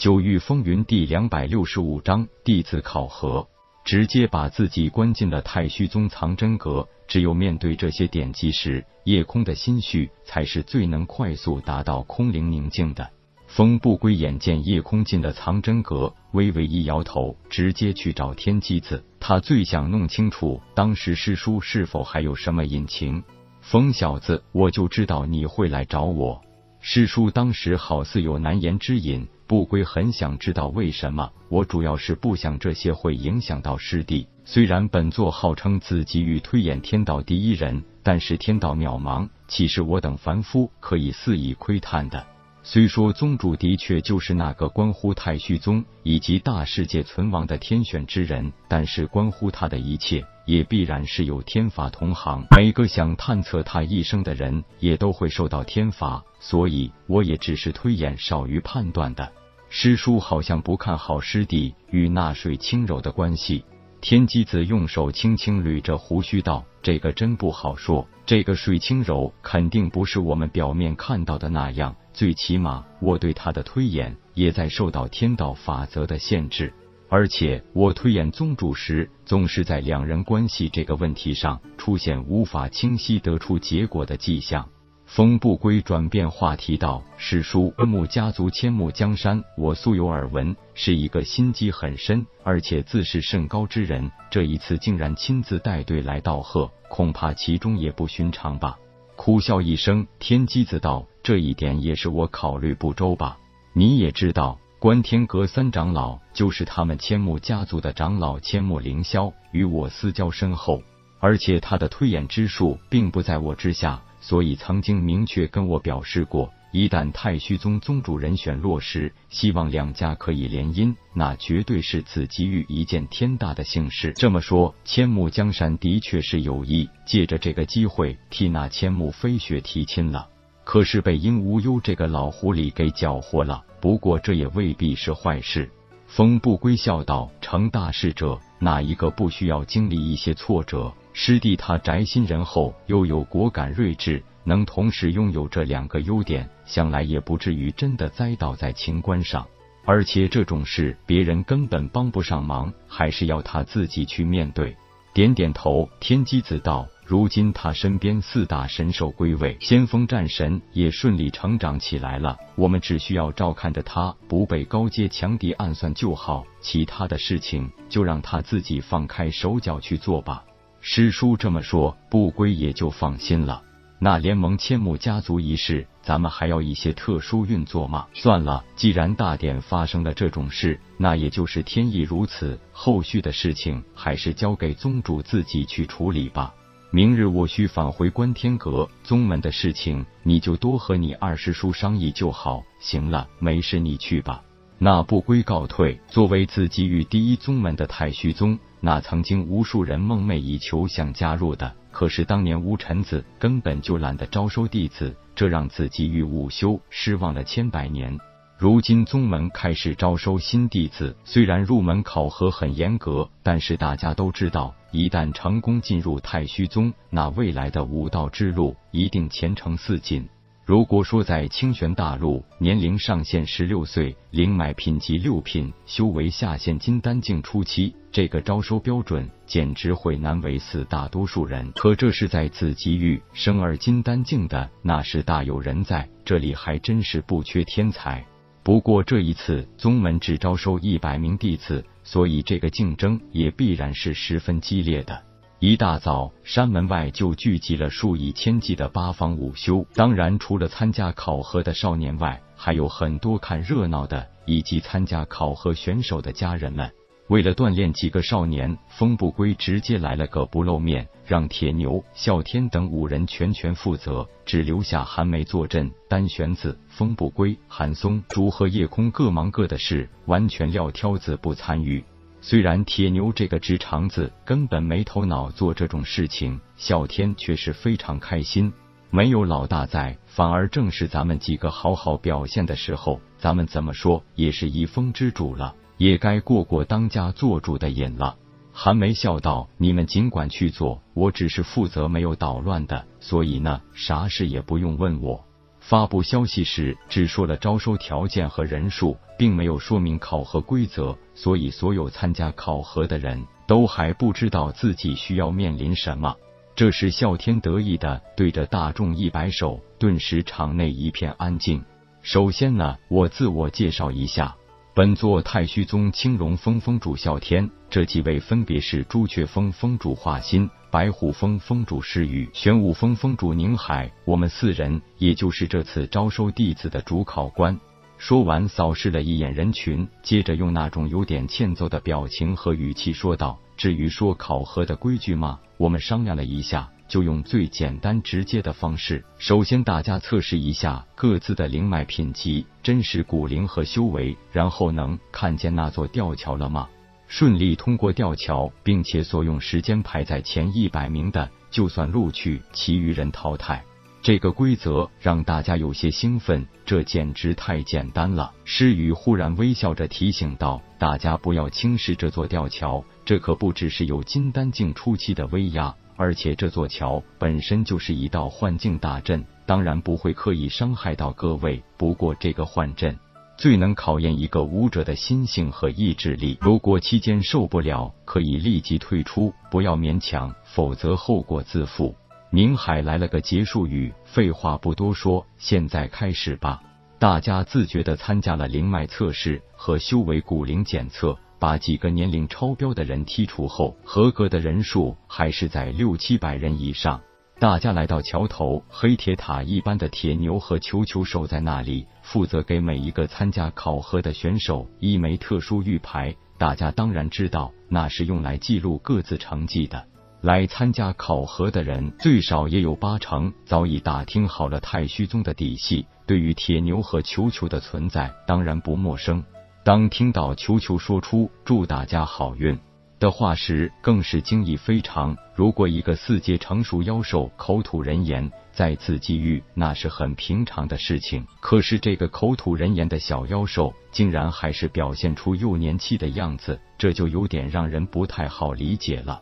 九域风云第两百六十五章弟子考核，直接把自己关进了太虚宗藏真阁。只有面对这些典籍时，夜空的心绪才是最能快速达到空灵宁静的。风不归眼见夜空进了藏真阁，微微一摇头，直接去找天机子。他最想弄清楚当时师叔是否还有什么隐情。风小子，我就知道你会来找我。师叔当时好似有难言之隐，不归很想知道为什么。我主要是不想这些会影响到师弟。虽然本座号称自己与推演天道第一人，但是天道渺茫，岂是我等凡夫可以肆意窥探的？虽说宗主的确就是那个关乎太虚宗以及大世界存亡的天选之人，但是关乎他的一切，也必然是有天法同行。每个想探测他一生的人，也都会受到天罚。所以，我也只是推演少于判断的。师叔好像不看好师弟与纳水轻柔的关系。天机子用手轻轻捋着胡须道：“这个真不好说。这个水清柔，肯定不是我们表面看到的那样。”最起码，我对他的推演也在受到天道法则的限制，而且我推演宗主时，总是在两人关系这个问题上出现无法清晰得出结果的迹象。风不归转变话题道：“师叔，阿木家族迁牧江山，我素有耳闻，是一个心机很深，而且自视甚高之人。这一次竟然亲自带队来道贺，恐怕其中也不寻常吧？”苦笑一声，天机子道：“这一点也是我考虑不周吧？你也知道，观天阁三长老就是他们千木家族的长老千木凌霄，与我私交深厚，而且他的推演之术并不在我之下，所以曾经明确跟我表示过。”一旦太虚宗宗主人选落实，希望两家可以联姻，那绝对是此机遇一件天大的幸事。这么说，千木江山的确是有意借着这个机会替那千木飞雪提亲了。可是被殷无忧这个老狐狸给搅和了。不过这也未必是坏事。风不归笑道：“成大事者，哪一个不需要经历一些挫折？师弟他宅心仁厚，又有果敢睿智。”能同时拥有这两个优点，想来也不至于真的栽倒在情关上。而且这种事别人根本帮不上忙，还是要他自己去面对。点点头，天机子道：“如今他身边四大神兽归位，先锋战神也顺利成长起来了。我们只需要照看着他不被高阶强敌暗算就好，其他的事情就让他自己放开手脚去做吧。”师叔这么说，不归也就放心了。那联盟千木家族一事，咱们还要一些特殊运作吗？算了，既然大典发生了这种事，那也就是天意如此。后续的事情还是交给宗主自己去处理吧。明日我需返回观天阁，宗门的事情你就多和你二师叔商议就好。行了，没事你去吧。那不归告退。作为自己与第一宗门的太虚宗，那曾经无数人梦寐以求想加入的。可是当年乌臣子根本就懒得招收弟子，这让自己与午休失望了千百年。如今宗门开始招收新弟子，虽然入门考核很严格，但是大家都知道，一旦成功进入太虚宗，那未来的武道之路一定前程似锦。如果说在清玄大陆，年龄上限十六岁，灵脉品级六品，修为下限金丹境初期，这个招收标准简直会难为死大多数人。可这是在紫极域生而金丹境的，那是大有人在。这里还真是不缺天才。不过这一次宗门只招收一百名弟子，所以这个竞争也必然是十分激烈的。一大早，山门外就聚集了数以千计的八方武修。当然，除了参加考核的少年外，还有很多看热闹的，以及参加考核选手的家人们。为了锻炼几个少年，风不归直接来了个不露面，让铁牛、啸天等五人全权负责，只留下韩梅坐镇。单玄子、风不归、韩松、竹和夜空各忙各的事，完全撂挑子不参与。虽然铁牛这个直肠子根本没头脑做这种事情，啸天却是非常开心。没有老大在，反而正是咱们几个好好表现的时候。咱们怎么说也是一峰之主了，也该过过当家做主的瘾了。韩梅笑道：“你们尽管去做，我只是负责没有捣乱的，所以呢，啥事也不用问我。”发布消息时只说了招收条件和人数，并没有说明考核规则，所以所有参加考核的人都还不知道自己需要面临什么。这时，啸天得意的对着大众一摆手，顿时场内一片安静。首先呢，我自我介绍一下。本座太虚宗青龙峰峰主啸天，这几位分别是朱雀峰峰主华心、白虎峰峰主诗雨、玄武峰峰主宁海。我们四人，也就是这次招收弟子的主考官。说完，扫视了一眼人群，接着用那种有点欠揍的表情和语气说道：“至于说考核的规矩吗？我们商量了一下。”就用最简单直接的方式，首先大家测试一下各自的灵脉品级、真实骨灵和修为，然后能看见那座吊桥了吗？顺利通过吊桥，并且所用时间排在前一百名的，就算录取，其余人淘汰。这个规则让大家有些兴奋，这简直太简单了。诗雨忽然微笑着提醒道：“大家不要轻视这座吊桥，这可不只是有金丹境初期的威压。”而且这座桥本身就是一道幻境大阵，当然不会刻意伤害到各位。不过这个幻阵最能考验一个武者的心性和意志力，如果期间受不了，可以立即退出，不要勉强，否则后果自负。宁海来了个结束语，废话不多说，现在开始吧。大家自觉的参加了灵脉测试和修为骨灵检测。把几个年龄超标的人剔除后，合格的人数还是在六七百人以上。大家来到桥头，黑铁塔一般的铁牛和球球守在那里，负责给每一个参加考核的选手一枚特殊玉牌。大家当然知道，那是用来记录各自成绩的。来参加考核的人最少也有八成早已打听好了太虚宗的底细，对于铁牛和球球的存在当然不陌生。当听到球球说出“祝大家好运”的话时，更是惊异非常。如果一个四阶成熟妖兽口吐人言，再次机遇，那是很平常的事情。可是这个口吐人言的小妖兽，竟然还是表现出幼年期的样子，这就有点让人不太好理解了。